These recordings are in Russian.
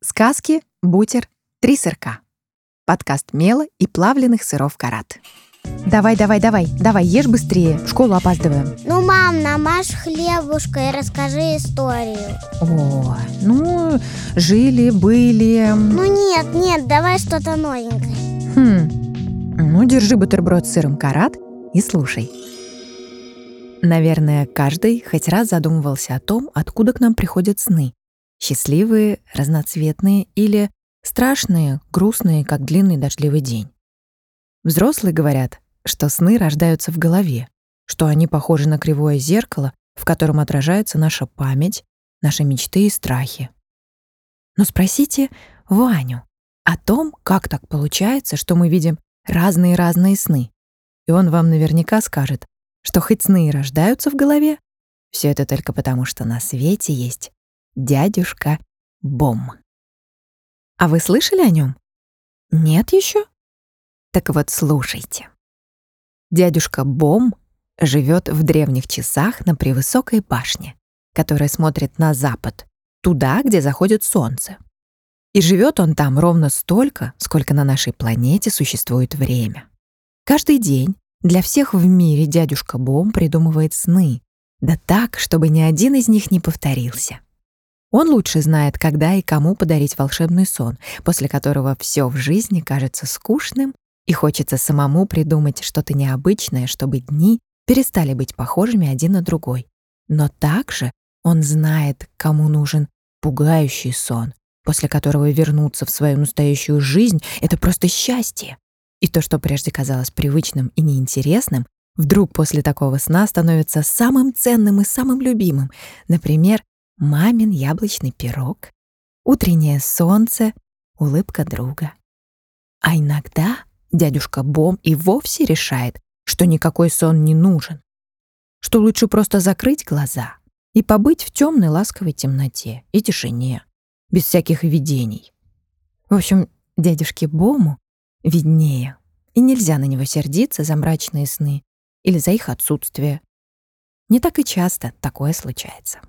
Сказки, бутер, три сырка. Подкаст мела и плавленых сыров карат. Давай, давай, давай, давай, ешь быстрее, в школу опаздываем. Ну, мам, намажь хлебушка и расскажи историю. О, ну, жили, были. Ну нет, нет, давай что-то новенькое. Хм, ну, держи бутерброд с сыром карат и слушай. Наверное, каждый хоть раз задумывался о том, откуда к нам приходят сны. Счастливые, разноцветные или страшные, грустные, как длинный дождливый день. Взрослые говорят, что сны рождаются в голове, что они похожи на кривое зеркало, в котором отражается наша память, наши мечты и страхи. Но спросите Ваню о том, как так получается, что мы видим разные-разные сны. И он вам наверняка скажет, что хоть сны и рождаются в голове, все это только потому, что на свете есть дядюшка Бом. А вы слышали о нем? Нет еще? Так вот, слушайте. Дядюшка Бом живет в древних часах на превысокой башне, которая смотрит на запад, туда, где заходит солнце. И живет он там ровно столько, сколько на нашей планете существует время. Каждый день для всех в мире дядюшка Бом придумывает сны, да так, чтобы ни один из них не повторился. Он лучше знает, когда и кому подарить волшебный сон, после которого все в жизни кажется скучным и хочется самому придумать что-то необычное, чтобы дни перестали быть похожими один на другой. Но также он знает, кому нужен пугающий сон, после которого вернуться в свою настоящую жизнь — это просто счастье. И то, что прежде казалось привычным и неинтересным, вдруг после такого сна становится самым ценным и самым любимым. Например, мамин яблочный пирог, утреннее солнце, улыбка друга. А иногда дядюшка Бом и вовсе решает, что никакой сон не нужен, что лучше просто закрыть глаза и побыть в темной ласковой темноте и тишине, без всяких видений. В общем, дядюшке Бому виднее, и нельзя на него сердиться за мрачные сны или за их отсутствие. Не так и часто такое случается.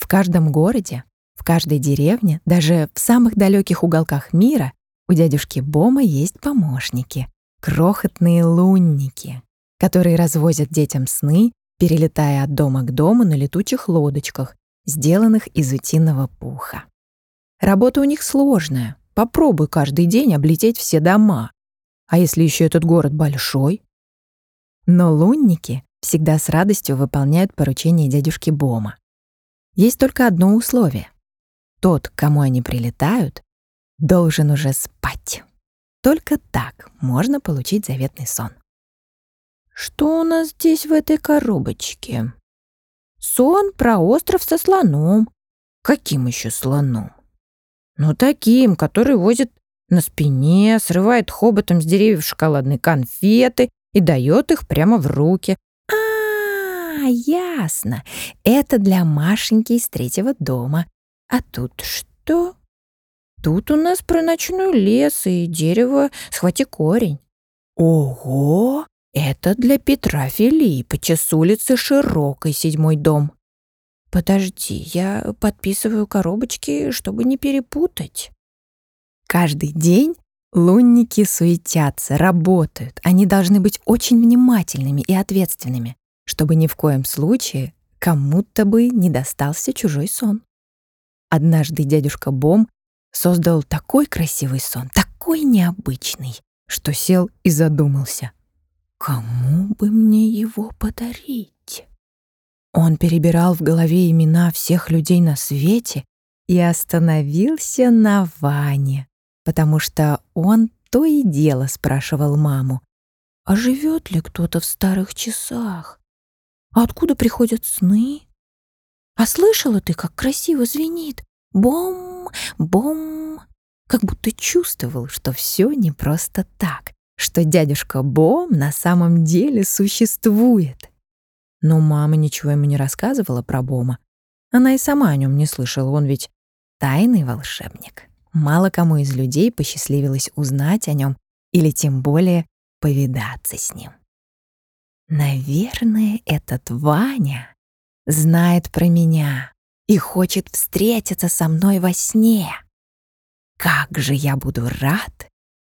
В каждом городе, в каждой деревне, даже в самых далеких уголках мира у дядюшки Бома есть помощники, крохотные лунники, которые развозят детям сны, перелетая от дома к дому на летучих лодочках, сделанных из утиного пуха. Работа у них сложная. Попробуй каждый день облететь все дома. А если еще этот город большой? Но лунники всегда с радостью выполняют поручения дядюшки Бома. Есть только одно условие. Тот, к кому они прилетают, должен уже спать. Только так можно получить заветный сон. Что у нас здесь в этой коробочке? Сон про остров со слоном. Каким еще слоном? Ну, таким, который возит на спине, срывает хоботом с деревьев шоколадные конфеты и дает их прямо в руки, ясно. Это для Машеньки из третьего дома. А тут что? Тут у нас про ночной лес и дерево «Схвати корень». Ого! Это для Петра Филиппыча с улицы Широкой, седьмой дом. Подожди, я подписываю коробочки, чтобы не перепутать. Каждый день лунники суетятся, работают. Они должны быть очень внимательными и ответственными чтобы ни в коем случае кому-то бы не достался чужой сон. Однажды дядюшка Бом создал такой красивый сон, такой необычный, что сел и задумался. Кому бы мне его подарить? Он перебирал в голове имена всех людей на свете и остановился на Ване, потому что он то и дело спрашивал маму, а живет ли кто-то в старых часах? А откуда приходят сны? А слышала ты, как красиво звенит? Бом, бом. Как будто чувствовал, что все не просто так, что дядюшка Бом на самом деле существует. Но мама ничего ему не рассказывала про Бома. Она и сама о нем не слышала, он ведь тайный волшебник. Мало кому из людей посчастливилось узнать о нем или тем более повидаться с ним. Наверное, этот Ваня знает про меня и хочет встретиться со мной во сне. как же я буду рад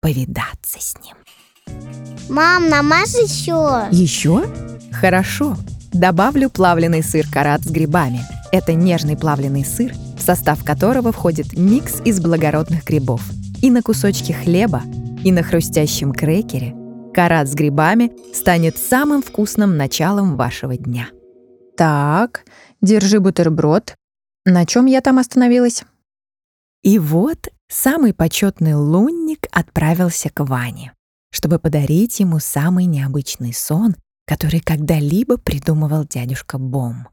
повидаться с ним. Мам, намажь еще. Еще? Хорошо. Добавлю плавленый сыр карат с грибами. Это нежный плавленый сыр, в состав которого входит микс из благородных грибов. И на кусочке хлеба, и на хрустящем крекере карат с грибами станет самым вкусным началом вашего дня. Так, держи бутерброд. На чем я там остановилась? И вот самый почетный лунник отправился к Ване, чтобы подарить ему самый необычный сон, который когда-либо придумывал дядюшка Бом.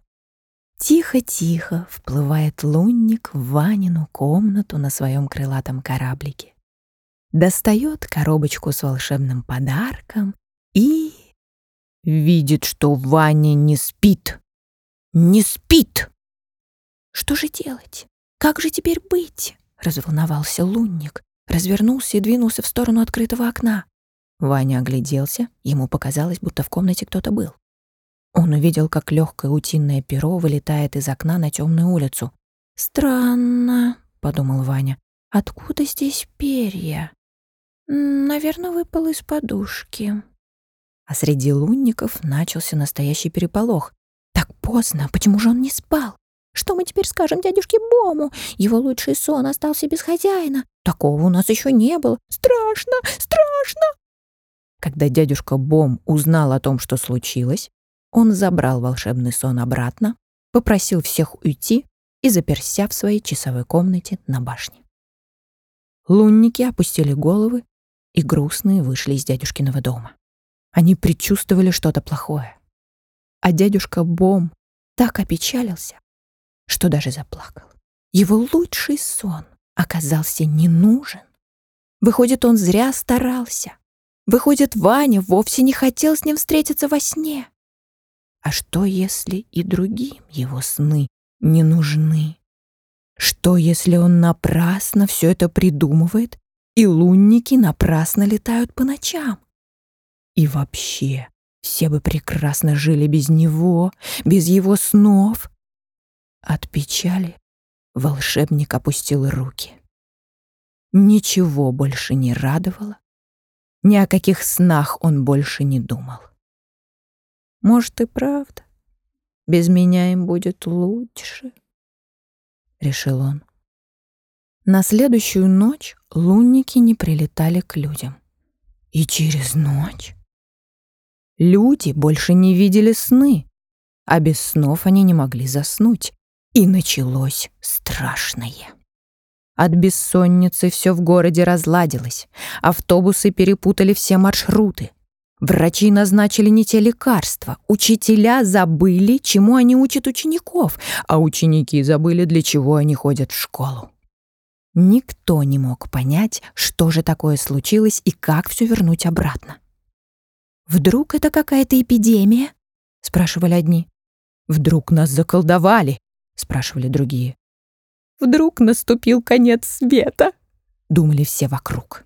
Тихо-тихо вплывает лунник в Ванину комнату на своем крылатом кораблике. Достает коробочку с волшебным подарком и... Видит, что Ваня не спит. Не спит! Что же делать? Как же теперь быть? Разволновался лунник, развернулся и двинулся в сторону открытого окна. Ваня огляделся, ему показалось, будто в комнате кто-то был. Он увидел, как легкое утиное перо вылетает из окна на темную улицу. «Странно», — подумал Ваня, — «откуда здесь перья?» «Наверное, выпал из подушки». А среди лунников начался настоящий переполох. «Так поздно, почему же он не спал? Что мы теперь скажем дядюшке Бому? Его лучший сон остался без хозяина. Такого у нас еще не было. Страшно, страшно!» Когда дядюшка Бом узнал о том, что случилось, он забрал волшебный сон обратно, попросил всех уйти и заперся в своей часовой комнате на башне. Лунники опустили головы и грустные вышли из дядюшкиного дома. Они предчувствовали что-то плохое. А дядюшка Бом так опечалился, что даже заплакал. Его лучший сон оказался не нужен. Выходит, он зря старался. Выходит, Ваня вовсе не хотел с ним встретиться во сне. А что, если и другим его сны не нужны? Что, если он напрасно все это придумывает, и лунники напрасно летают по ночам? И вообще, все бы прекрасно жили без него, без его снов. От печали волшебник опустил руки. Ничего больше не радовало, ни о каких снах он больше не думал. Может и правда, без меня им будет лучше, — решил он. На следующую ночь лунники не прилетали к людям. И через ночь люди больше не видели сны, а без снов они не могли заснуть. И началось страшное. От бессонницы все в городе разладилось. Автобусы перепутали все маршруты. Врачи назначили не те лекарства. Учителя забыли, чему они учат учеников, а ученики забыли, для чего они ходят в школу. Никто не мог понять, что же такое случилось и как все вернуть обратно. «Вдруг это какая-то эпидемия?» — спрашивали одни. «Вдруг нас заколдовали?» — спрашивали другие. Вдруг наступил конец света, думали все вокруг.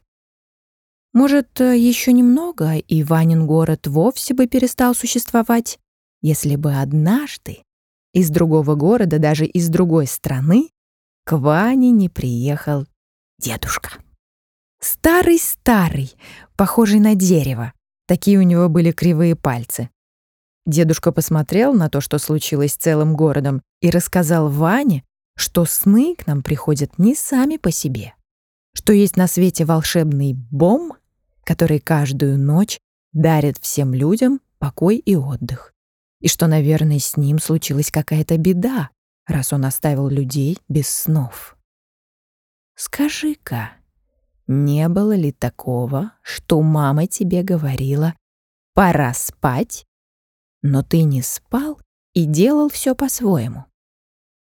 Может, еще немного, и Ванин город вовсе бы перестал существовать, если бы однажды из другого города, даже из другой страны, к Ване не приехал дедушка. Старый-старый, похожий на дерево. Такие у него были кривые пальцы. Дедушка посмотрел на то, что случилось с целым городом, и рассказал Ване, что сны к нам приходят не сами по себе, что есть на свете волшебный бом, который каждую ночь дарит всем людям покой и отдых, и что, наверное, с ним случилась какая-то беда, раз он оставил людей без снов. Скажи-ка, не было ли такого, что мама тебе говорила «пора спать», но ты не спал и делал все по-своему?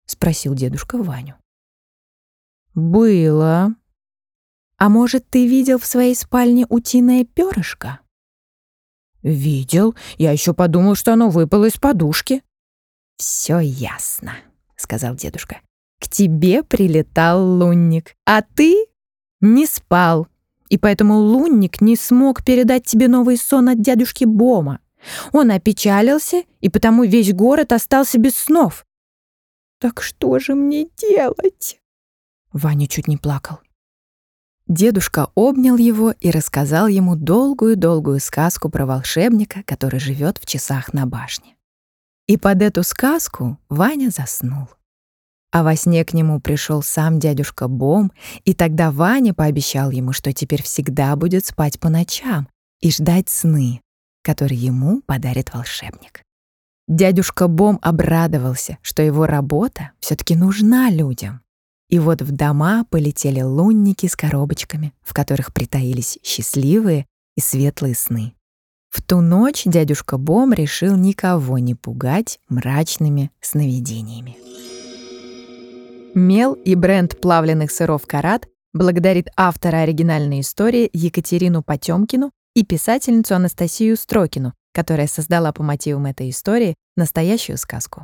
спросил дедушка Ваню. Было. А может, ты видел в своей спальне утиное перышко? Видел. Я еще подумал, что оно выпало из подушки. Все ясно, сказал дедушка. К тебе прилетал лунник, а ты не спал. И поэтому лунник не смог передать тебе новый сон от дядюшки Бома. Он опечалился, и потому весь город остался без снов. «Так что же мне делать?» Ваня чуть не плакал. Дедушка обнял его и рассказал ему долгую-долгую сказку про волшебника, который живет в часах на башне. И под эту сказку Ваня заснул. А во сне к нему пришел сам дядюшка Бом, и тогда Ваня пообещал ему, что теперь всегда будет спать по ночам и ждать сны, которые ему подарит волшебник. Дядюшка Бом обрадовался, что его работа все таки нужна людям. И вот в дома полетели лунники с коробочками, в которых притаились счастливые и светлые сны. В ту ночь дядюшка Бом решил никого не пугать мрачными сновидениями. Мел и бренд плавленных сыров «Карат» благодарит автора оригинальной истории Екатерину Потемкину и писательницу Анастасию Строкину, которая создала по мотивам этой истории настоящую сказку.